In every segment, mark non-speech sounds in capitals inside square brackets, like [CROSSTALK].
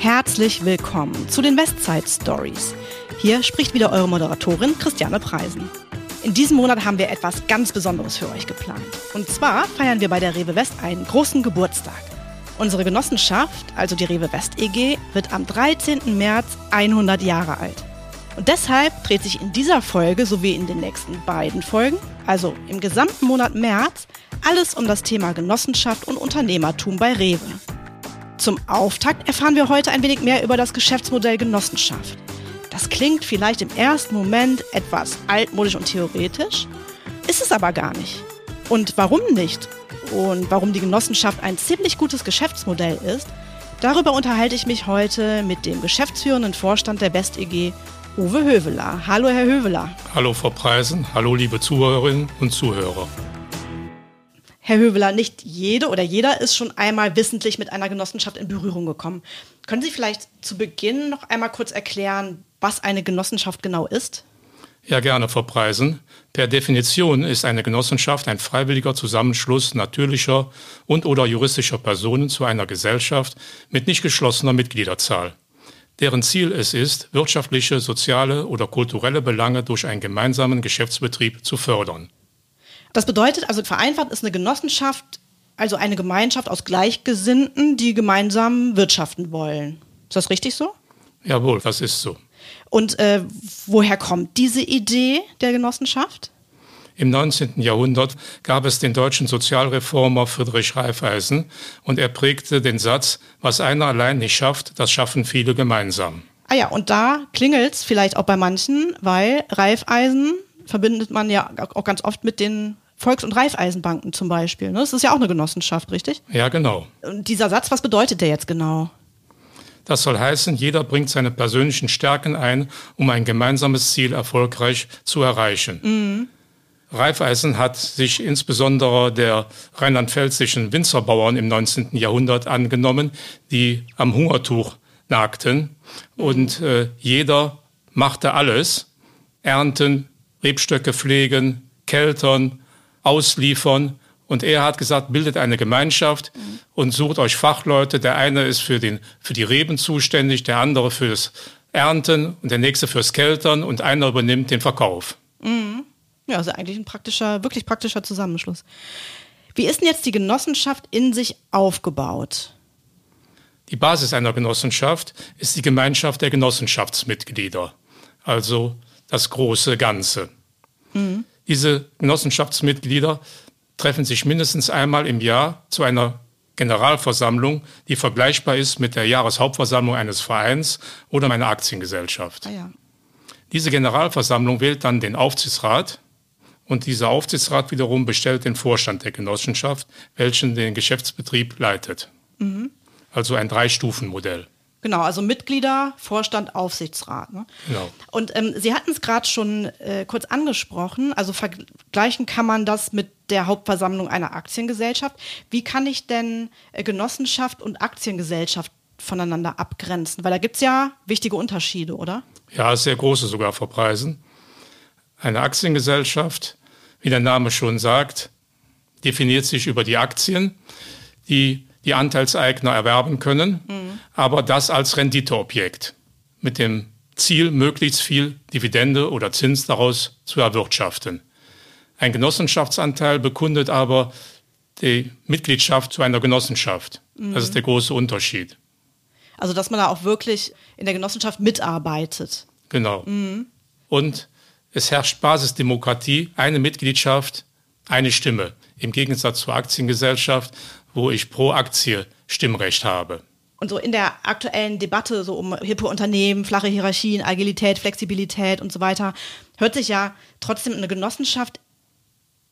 Herzlich willkommen zu den Westside Stories. Hier spricht wieder eure Moderatorin Christiane Preisen. In diesem Monat haben wir etwas ganz Besonderes für euch geplant. Und zwar feiern wir bei der Rewe West einen großen Geburtstag. Unsere Genossenschaft, also die Rewe West EG, wird am 13. März 100 Jahre alt. Und deshalb dreht sich in dieser Folge sowie in den nächsten beiden Folgen, also im gesamten Monat März, alles um das Thema Genossenschaft und Unternehmertum bei Rewe. Zum Auftakt erfahren wir heute ein wenig mehr über das Geschäftsmodell Genossenschaft. Das klingt vielleicht im ersten Moment etwas altmodisch und theoretisch, ist es aber gar nicht. Und warum nicht? Und warum die Genossenschaft ein ziemlich gutes Geschäftsmodell ist, darüber unterhalte ich mich heute mit dem geschäftsführenden Vorstand der Best EG, Uwe Höveler. Hallo, Herr Höveler. Hallo, Frau Preisen. Hallo, liebe Zuhörerinnen und Zuhörer. Herr Höveler, nicht jede oder jeder ist schon einmal wissentlich mit einer Genossenschaft in Berührung gekommen. Können Sie vielleicht zu Beginn noch einmal kurz erklären, was eine Genossenschaft genau ist? Ja, gerne, Frau Preisen. Per Definition ist eine Genossenschaft ein freiwilliger Zusammenschluss natürlicher und oder juristischer Personen zu einer Gesellschaft mit nicht geschlossener Mitgliederzahl, deren Ziel es ist, wirtschaftliche, soziale oder kulturelle Belange durch einen gemeinsamen Geschäftsbetrieb zu fördern. Das bedeutet also vereinfacht ist eine Genossenschaft, also eine Gemeinschaft aus Gleichgesinnten, die gemeinsam wirtschaften wollen. Ist das richtig so? Jawohl, das ist so. Und äh, woher kommt diese Idee der Genossenschaft? Im 19. Jahrhundert gab es den deutschen Sozialreformer Friedrich Raiffeisen und er prägte den Satz, was einer allein nicht schafft, das schaffen viele gemeinsam. Ah ja, und da klingelt es vielleicht auch bei manchen, weil Raiffeisen verbindet man ja auch ganz oft mit den Volks- und Raiffeisenbanken zum Beispiel. Ne? Das ist ja auch eine Genossenschaft, richtig? Ja, genau. Und dieser Satz, was bedeutet der jetzt genau? Das soll heißen, jeder bringt seine persönlichen Stärken ein, um ein gemeinsames Ziel erfolgreich zu erreichen. Mhm. Raiffeisen hat sich insbesondere der rheinland-pfälzischen Winzerbauern im 19. Jahrhundert angenommen, die am Hungertuch nagten. Und äh, jeder machte alles, ernten, Rebstöcke pflegen, keltern, ausliefern. Und er hat gesagt, bildet eine Gemeinschaft und sucht euch Fachleute. Der eine ist für, den, für die Reben zuständig, der andere fürs Ernten und der nächste fürs Keltern und einer übernimmt den Verkauf. Mhm. Ja, also eigentlich ein praktischer, wirklich praktischer Zusammenschluss. Wie ist denn jetzt die Genossenschaft in sich aufgebaut? Die Basis einer Genossenschaft ist die Gemeinschaft der Genossenschaftsmitglieder. Also das große Ganze. Mhm. Diese Genossenschaftsmitglieder treffen sich mindestens einmal im Jahr zu einer Generalversammlung, die vergleichbar ist mit der Jahreshauptversammlung eines Vereins oder einer Aktiengesellschaft. Ah ja. Diese Generalversammlung wählt dann den Aufsichtsrat und dieser Aufsichtsrat wiederum bestellt den Vorstand der Genossenschaft, welchen den Geschäftsbetrieb leitet. Mhm. Also ein Drei-Stufen-Modell. Genau, also Mitglieder, Vorstand, Aufsichtsrat. Ne? Genau. Und ähm, Sie hatten es gerade schon äh, kurz angesprochen. Also vergleichen kann man das mit der Hauptversammlung einer Aktiengesellschaft. Wie kann ich denn äh, Genossenschaft und Aktiengesellschaft voneinander abgrenzen? Weil da gibt es ja wichtige Unterschiede, oder? Ja, sehr große sogar vor Preisen. Eine Aktiengesellschaft, wie der Name schon sagt, definiert sich über die Aktien, die die Anteilseigner erwerben können, mhm. aber das als Renditeobjekt mit dem Ziel, möglichst viel Dividende oder Zins daraus zu erwirtschaften. Ein Genossenschaftsanteil bekundet aber die Mitgliedschaft zu einer Genossenschaft. Mhm. Das ist der große Unterschied. Also, dass man da auch wirklich in der Genossenschaft mitarbeitet. Genau. Mhm. Und es herrscht Basisdemokratie, eine Mitgliedschaft, eine Stimme. Im Gegensatz zur Aktiengesellschaft, wo ich pro Aktie Stimmrecht habe. Und so in der aktuellen Debatte so um hippe Unternehmen, flache Hierarchien, Agilität, Flexibilität und so weiter, hört sich ja trotzdem eine Genossenschaft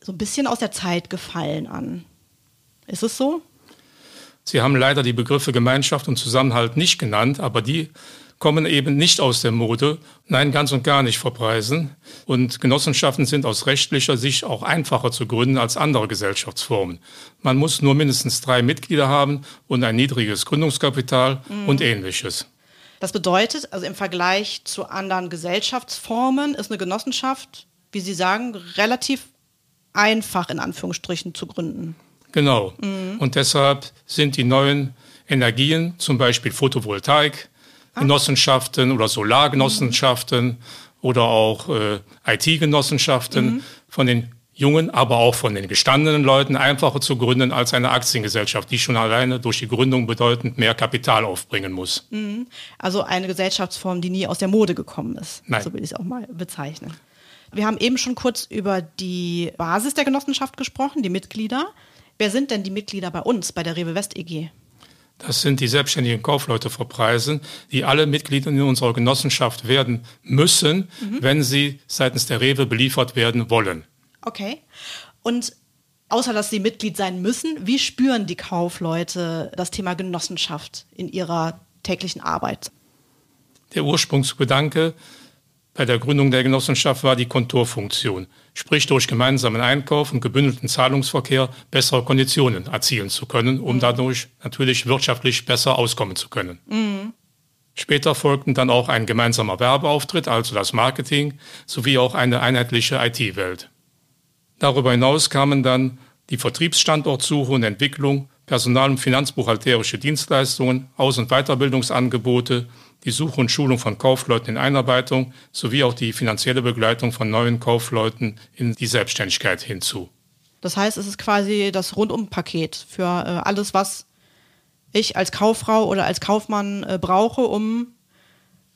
so ein bisschen aus der Zeit gefallen an. Ist es so? Sie haben leider die Begriffe Gemeinschaft und Zusammenhalt nicht genannt, aber die kommen eben nicht aus der Mode, nein, ganz und gar nicht verpreisen. Und Genossenschaften sind aus rechtlicher Sicht auch einfacher zu gründen als andere Gesellschaftsformen. Man muss nur mindestens drei Mitglieder haben und ein niedriges Gründungskapital mhm. und ähnliches. Das bedeutet, also im Vergleich zu anderen Gesellschaftsformen ist eine Genossenschaft, wie Sie sagen, relativ einfach in Anführungsstrichen zu gründen. Genau. Mhm. Und deshalb sind die neuen Energien, zum Beispiel Photovoltaik. Genossenschaften oder Solargenossenschaften mhm. oder auch äh, IT-Genossenschaften mhm. von den jungen, aber auch von den gestandenen Leuten einfacher zu gründen als eine Aktiengesellschaft, die schon alleine durch die Gründung bedeutend mehr Kapital aufbringen muss. Mhm. Also eine Gesellschaftsform, die nie aus der Mode gekommen ist. Nein. So will ich es auch mal bezeichnen. Wir haben eben schon kurz über die Basis der Genossenschaft gesprochen, die Mitglieder. Wer sind denn die Mitglieder bei uns, bei der Rewe West EG? Das sind die selbstständigen Kaufleute vor Preisen, die alle Mitglieder in unserer Genossenschaft werden müssen, mhm. wenn sie seitens der Rewe beliefert werden wollen. Okay. Und außer dass sie Mitglied sein müssen, wie spüren die Kaufleute das Thema Genossenschaft in ihrer täglichen Arbeit? Der Ursprungsgedanke bei der Gründung der Genossenschaft war die Konturfunktion, sprich durch gemeinsamen Einkauf und gebündelten Zahlungsverkehr bessere Konditionen erzielen zu können, um mhm. dadurch natürlich wirtschaftlich besser auskommen zu können. Mhm. Später folgten dann auch ein gemeinsamer Werbeauftritt, also das Marketing, sowie auch eine einheitliche IT-Welt. Darüber hinaus kamen dann die Vertriebsstandortsuche und Entwicklung, Personal- und finanzbuchhalterische Dienstleistungen, Aus- und Weiterbildungsangebote, die Suche und Schulung von Kaufleuten in Einarbeitung sowie auch die finanzielle Begleitung von neuen Kaufleuten in die Selbstständigkeit hinzu. Das heißt, es ist quasi das Rundumpaket für äh, alles, was ich als Kauffrau oder als Kaufmann äh, brauche, um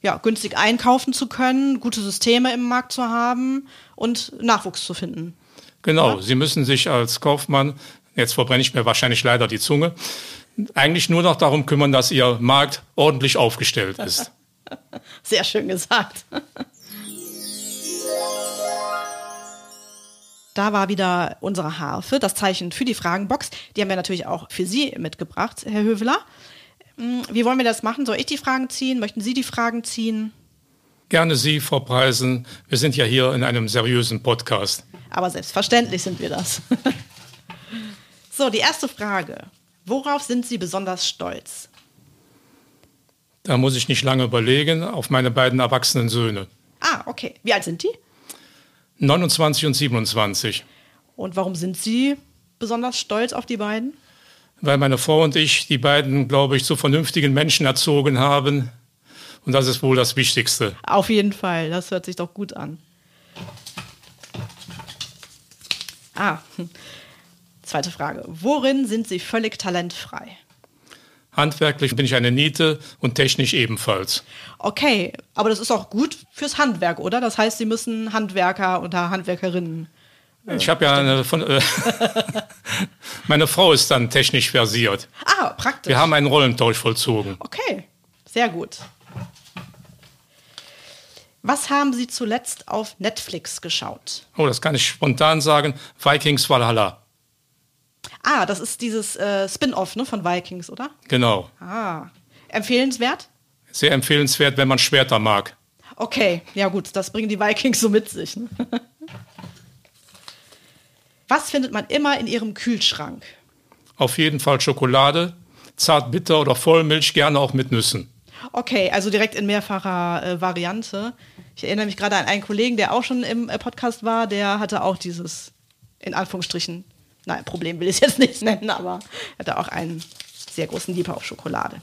ja, günstig einkaufen zu können, gute Systeme im Markt zu haben und Nachwuchs zu finden. Genau, ja? Sie müssen sich als Kaufmann, jetzt verbrenne ich mir wahrscheinlich leider die Zunge, eigentlich nur noch darum kümmern, dass Ihr Markt ordentlich aufgestellt ist. [LAUGHS] Sehr schön gesagt. Da war wieder unsere Harfe, das Zeichen für die Fragenbox. Die haben wir natürlich auch für Sie mitgebracht, Herr Höveler. Hm, wie wollen wir das machen? Soll ich die Fragen ziehen? Möchten Sie die Fragen ziehen? Gerne Sie, Frau Preisen. Wir sind ja hier in einem seriösen Podcast. Aber selbstverständlich sind wir das. [LAUGHS] so, die erste Frage. Worauf sind Sie besonders stolz? Da muss ich nicht lange überlegen, auf meine beiden erwachsenen Söhne. Ah, okay. Wie alt sind die? 29 und 27. Und warum sind Sie besonders stolz auf die beiden? Weil meine Frau und ich die beiden, glaube ich, zu vernünftigen Menschen erzogen haben. Und das ist wohl das Wichtigste. Auf jeden Fall, das hört sich doch gut an. Ah, zweite Frage. Worin sind Sie völlig talentfrei? Handwerklich bin ich eine Niete und technisch ebenfalls. Okay, aber das ist auch gut fürs Handwerk, oder? Das heißt, Sie müssen Handwerker oder Handwerkerinnen. Äh, ich habe ja eine von, äh, [LAUGHS] meine Frau ist dann technisch versiert. Ah, praktisch. Wir haben einen Rollentausch vollzogen. Okay, sehr gut. Was haben Sie zuletzt auf Netflix geschaut? Oh, das kann ich spontan sagen. Vikings Valhalla. Ah, das ist dieses äh, Spin-off ne, von Vikings, oder? Genau. Ah, empfehlenswert? Sehr empfehlenswert, wenn man Schwerter mag. Okay, ja gut, das bringen die Vikings so mit sich. Ne? Was findet man immer in Ihrem Kühlschrank? Auf jeden Fall Schokolade, zart bitter oder Vollmilch, gerne auch mit Nüssen. Okay, also direkt in mehrfacher äh, Variante. Ich erinnere mich gerade an einen Kollegen, der auch schon im äh, Podcast war, der hatte auch dieses, in Anführungsstrichen, nein, Problem will ich es jetzt nicht nennen, aber hatte auch einen sehr großen Liebe auf Schokolade.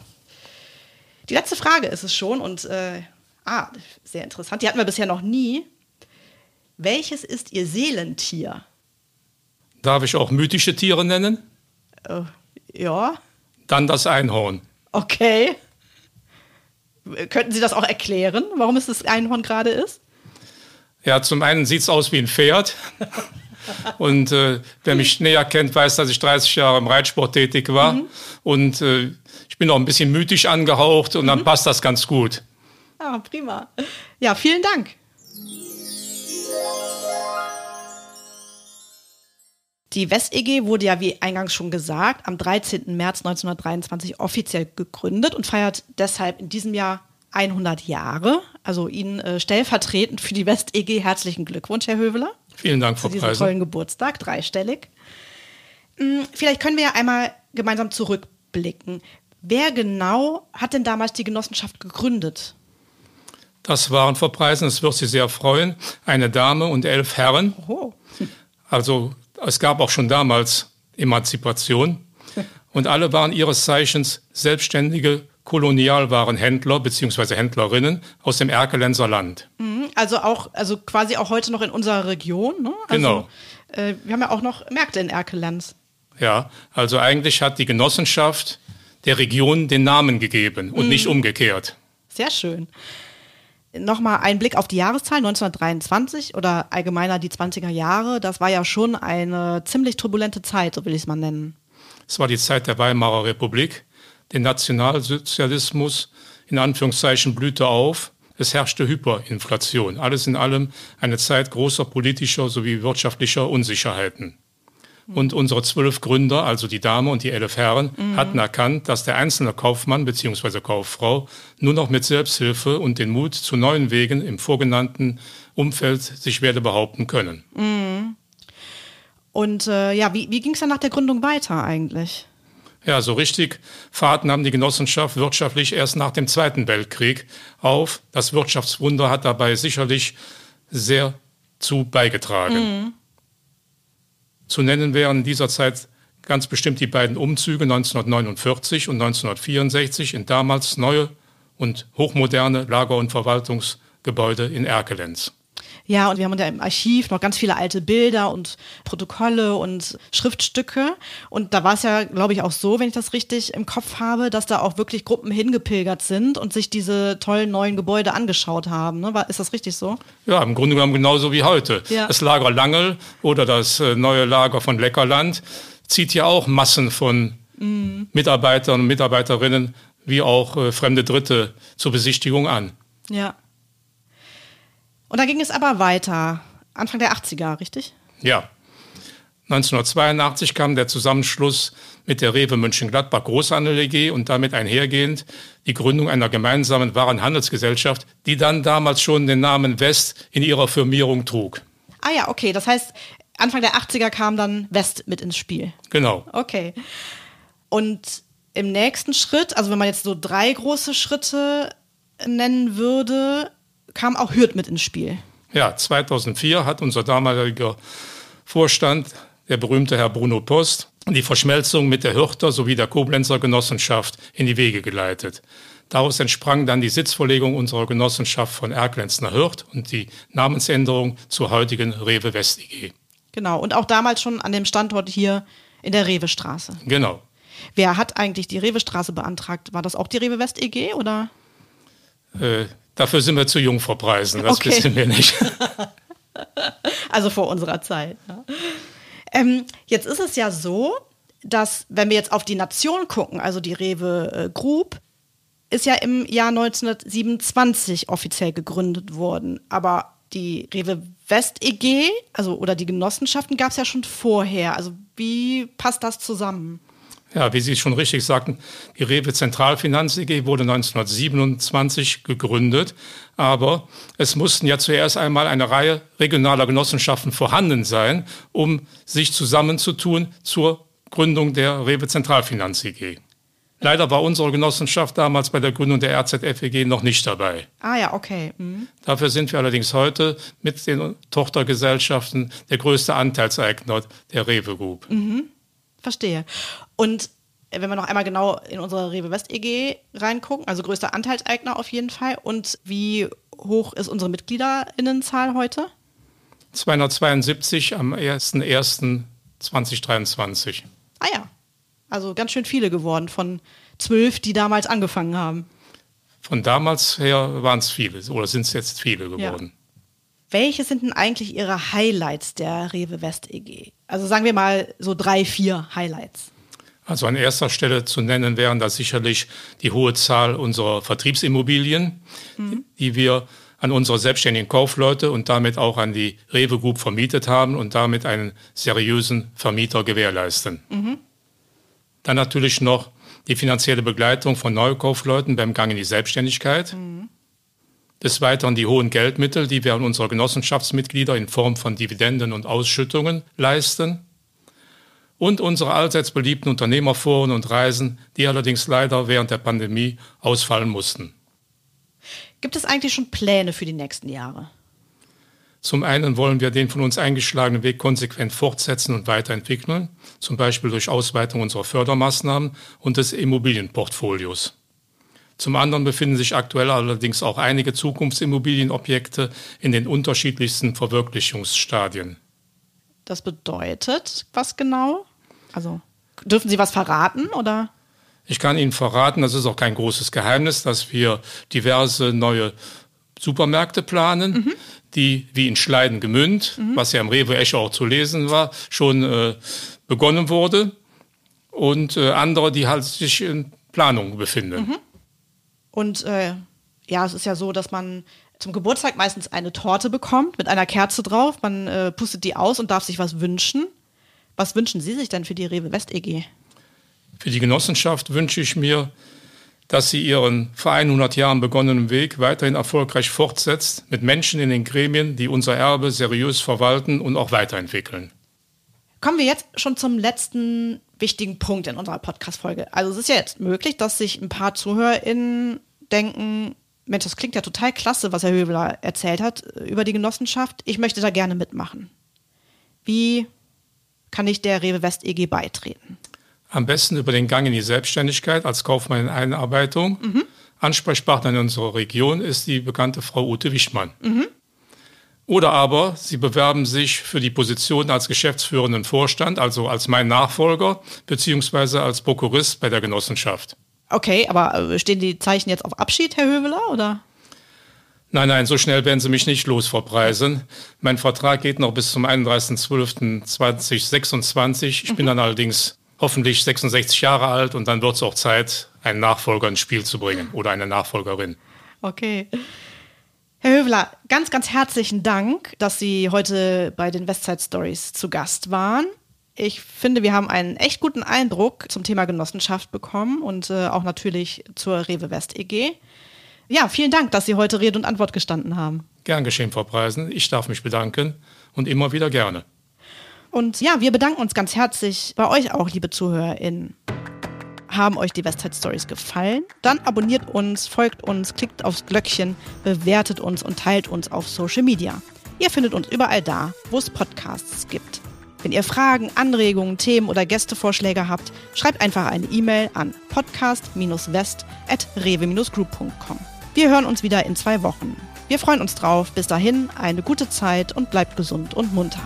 Die letzte Frage ist es schon und, äh, ah, sehr interessant, die hatten wir bisher noch nie. Welches ist Ihr Seelentier? Darf ich auch mythische Tiere nennen? Äh, ja. Dann das Einhorn. Okay. Könnten Sie das auch erklären, warum es das Einhorn gerade ist? Ja, zum einen sieht es aus wie ein Pferd. [LAUGHS] Und äh, wer mich [LAUGHS] näher kennt, weiß, dass ich 30 Jahre im Reitsport tätig war. Mhm. Und äh, ich bin auch ein bisschen mythisch angehaucht und dann mhm. passt das ganz gut. Ah, prima. Ja, vielen Dank. Die WestEG wurde ja, wie eingangs schon gesagt, am 13. März 1923 offiziell gegründet und feiert deshalb in diesem Jahr 100 Jahre. Also Ihnen äh, stellvertretend für die WestEG herzlichen Glückwunsch, Herr Höveler. Vielen Dank, Frau Zu diesem Preise. tollen Geburtstag, dreistellig. Hm, vielleicht können wir ja einmal gemeinsam zurückblicken. Wer genau hat denn damals die Genossenschaft gegründet? Das waren Frau Preisen, es wird Sie sehr freuen, eine Dame und elf Herren. Oho. [LAUGHS] Also es gab auch schon damals Emanzipation. [LAUGHS] Und alle waren ihres Zeichens selbstständige Kolonialwarenhändler bzw. Händlerinnen aus dem Erkelenser Land. Mhm, also auch, also quasi auch heute noch in unserer Region. Ne? Also, genau. Äh, wir haben ja auch noch Märkte in Erkelenz. Ja, also eigentlich hat die Genossenschaft der Region den Namen gegeben und mhm. nicht umgekehrt. Sehr schön. Nochmal ein Blick auf die Jahreszahl 1923 oder allgemeiner die 20er Jahre. Das war ja schon eine ziemlich turbulente Zeit, so will ich es mal nennen. Es war die Zeit der Weimarer Republik der Nationalsozialismus in Anführungszeichen blühte auf. Es herrschte Hyperinflation. Alles in allem eine Zeit großer politischer sowie wirtschaftlicher Unsicherheiten. Und unsere zwölf Gründer, also die Dame und die elf Herren, mhm. hatten erkannt, dass der einzelne Kaufmann bzw. Kauffrau nur noch mit Selbsthilfe und den Mut zu neuen Wegen im vorgenannten Umfeld sich werde behaupten können. Mhm. Und äh, ja, wie, wie ging es dann nach der Gründung weiter eigentlich? Ja, so richtig Fahrt nahm die Genossenschaft wirtschaftlich erst nach dem Zweiten Weltkrieg auf. Das Wirtschaftswunder hat dabei sicherlich sehr zu beigetragen. Mhm. Zu nennen wären in dieser Zeit ganz bestimmt die beiden Umzüge 1949 und 1964 in damals neue und hochmoderne Lager- und Verwaltungsgebäude in Erkelenz. Ja, und wir haben ja im Archiv noch ganz viele alte Bilder und Protokolle und Schriftstücke. Und da war es ja, glaube ich, auch so, wenn ich das richtig im Kopf habe, dass da auch wirklich Gruppen hingepilgert sind und sich diese tollen neuen Gebäude angeschaut haben. Ne? Ist das richtig so? Ja, im Grunde genommen genauso wie heute. Ja. Das Lager Langel oder das äh, neue Lager von Leckerland zieht ja auch Massen von mhm. Mitarbeitern und Mitarbeiterinnen wie auch äh, fremde Dritte zur Besichtigung an. Ja. Und dann ging es aber weiter, Anfang der 80er, richtig? Ja. 1982 kam der Zusammenschluss mit der Rewe Mönchengladbach Großhandel EG und damit einhergehend die Gründung einer gemeinsamen Warenhandelsgesellschaft, die dann damals schon den Namen West in ihrer Firmierung trug. Ah ja, okay. Das heißt, Anfang der 80er kam dann West mit ins Spiel. Genau. Okay. Und im nächsten Schritt, also wenn man jetzt so drei große Schritte nennen würde, kam auch Hürth mit ins Spiel. Ja, 2004 hat unser damaliger Vorstand, der berühmte Herr Bruno Post, die Verschmelzung mit der Hürter sowie der Koblenzer Genossenschaft in die Wege geleitet. Daraus entsprang dann die Sitzverlegung unserer Genossenschaft von Erklenz nach Hürth und die Namensänderung zur heutigen Rewe West EG. Genau, und auch damals schon an dem Standort hier in der Rewe Straße. Genau. Wer hat eigentlich die Rewe Straße beantragt? War das auch die Rewe West EG oder? Äh, Dafür sind wir zu jung vor Preisen, das okay. wissen wir nicht. [LAUGHS] also vor unserer Zeit. Ja. Ähm, jetzt ist es ja so, dass wenn wir jetzt auf die Nation gucken, also die Rewe äh, Group, ist ja im Jahr 1927 offiziell gegründet worden. Aber die Rewe West EG, also oder die Genossenschaften gab es ja schon vorher. Also wie passt das zusammen? Ja, wie Sie schon richtig sagten, die Rewe Zentralfinanz EG wurde 1927 gegründet, aber es mussten ja zuerst einmal eine Reihe regionaler Genossenschaften vorhanden sein, um sich zusammenzutun zur Gründung der Rewe Zentralfinanz EG. Leider war unsere Genossenschaft damals bei der Gründung der RZFEG noch nicht dabei. Ah ja, okay. Mhm. Dafür sind wir allerdings heute mit den Tochtergesellschaften der größte Anteilseigner der Rewe Group. Mhm. Verstehe. Und wenn wir noch einmal genau in unsere Rewe West EG reingucken, also größter Anteilseigner auf jeden Fall. Und wie hoch ist unsere Mitgliederinnenzahl heute? 272 am 01.01.2023. Ah ja, also ganz schön viele geworden von zwölf, die damals angefangen haben. Von damals her waren es viele oder sind es jetzt viele geworden. Ja. Welche sind denn eigentlich Ihre Highlights der Rewe West EG? Also sagen wir mal so drei, vier Highlights. Also an erster Stelle zu nennen wären da sicherlich die hohe Zahl unserer Vertriebsimmobilien, mhm. die wir an unsere selbstständigen Kaufleute und damit auch an die Rewe Group vermietet haben und damit einen seriösen Vermieter gewährleisten. Mhm. Dann natürlich noch die finanzielle Begleitung von Neukaufleuten beim Gang in die Selbstständigkeit. Mhm. Des Weiteren die hohen Geldmittel, die wir an unsere Genossenschaftsmitglieder in Form von Dividenden und Ausschüttungen leisten. Und unsere allseits beliebten Unternehmerforen und Reisen, die allerdings leider während der Pandemie ausfallen mussten. Gibt es eigentlich schon Pläne für die nächsten Jahre? Zum einen wollen wir den von uns eingeschlagenen Weg konsequent fortsetzen und weiterentwickeln, zum Beispiel durch Ausweitung unserer Fördermaßnahmen und des Immobilienportfolios. Zum anderen befinden sich aktuell allerdings auch einige Zukunftsimmobilienobjekte in den unterschiedlichsten Verwirklichungsstadien. Das bedeutet was genau? Also dürfen Sie was verraten oder? Ich kann Ihnen verraten, das ist auch kein großes Geheimnis, dass wir diverse neue Supermärkte planen, mhm. die wie in Schleiden gemünd, mhm. was ja im Rewe Echo auch zu lesen war, schon äh, begonnen wurde. Und äh, andere, die halt sich in Planung befinden. Mhm. Und äh, ja, es ist ja so, dass man zum Geburtstag meistens eine Torte bekommt mit einer Kerze drauf. Man äh, pustet die aus und darf sich was wünschen. Was wünschen Sie sich denn für die Rewe West EG? Für die Genossenschaft wünsche ich mir, dass sie ihren vor 100 Jahren begonnenen Weg weiterhin erfolgreich fortsetzt, mit Menschen in den Gremien, die unser Erbe seriös verwalten und auch weiterentwickeln. Kommen wir jetzt schon zum letzten wichtigen Punkt in unserer Podcast-Folge. Also es ist ja jetzt möglich, dass sich ein paar ZuhörerInnen denken, Mensch, das klingt ja total klasse, was Herr Höveler erzählt hat äh, über die Genossenschaft. Ich möchte da gerne mitmachen. Wie kann ich der Rewe West EG beitreten? Am besten über den Gang in die Selbstständigkeit als Kaufmann in Einarbeitung. Mhm. Ansprechpartner in unserer Region ist die bekannte Frau Ute Wichtmann. Mhm. Oder aber Sie bewerben sich für die Position als geschäftsführenden Vorstand, also als mein Nachfolger, beziehungsweise als Prokurist bei der Genossenschaft. Okay, aber äh, stehen die Zeichen jetzt auf Abschied, Herr Höveler, oder? Nein, nein, so schnell werden Sie mich nicht losverpreisen. Mein Vertrag geht noch bis zum 31.12.2026. Ich mhm. bin dann allerdings hoffentlich 66 Jahre alt und dann wird es auch Zeit, einen Nachfolger ins Spiel zu bringen oder eine Nachfolgerin. Okay. Herr Höveler, ganz, ganz herzlichen Dank, dass Sie heute bei den Westside Stories zu Gast waren. Ich finde, wir haben einen echt guten Eindruck zum Thema Genossenschaft bekommen und äh, auch natürlich zur Rewe West EG. Ja, vielen Dank, dass Sie heute Rede und Antwort gestanden haben. Gern geschehen, Frau Preisen. Ich darf mich bedanken und immer wieder gerne. Und ja, wir bedanken uns ganz herzlich bei euch auch, liebe ZuhörerInnen. Haben euch die Westside Stories gefallen? Dann abonniert uns, folgt uns, klickt aufs Glöckchen, bewertet uns und teilt uns auf Social Media. Ihr findet uns überall da, wo es Podcasts gibt. Wenn ihr Fragen, Anregungen, Themen oder Gästevorschläge habt, schreibt einfach eine E-Mail an podcast-west.rewe-group.com. Wir hören uns wieder in zwei Wochen. Wir freuen uns drauf. Bis dahin eine gute Zeit und bleibt gesund und munter.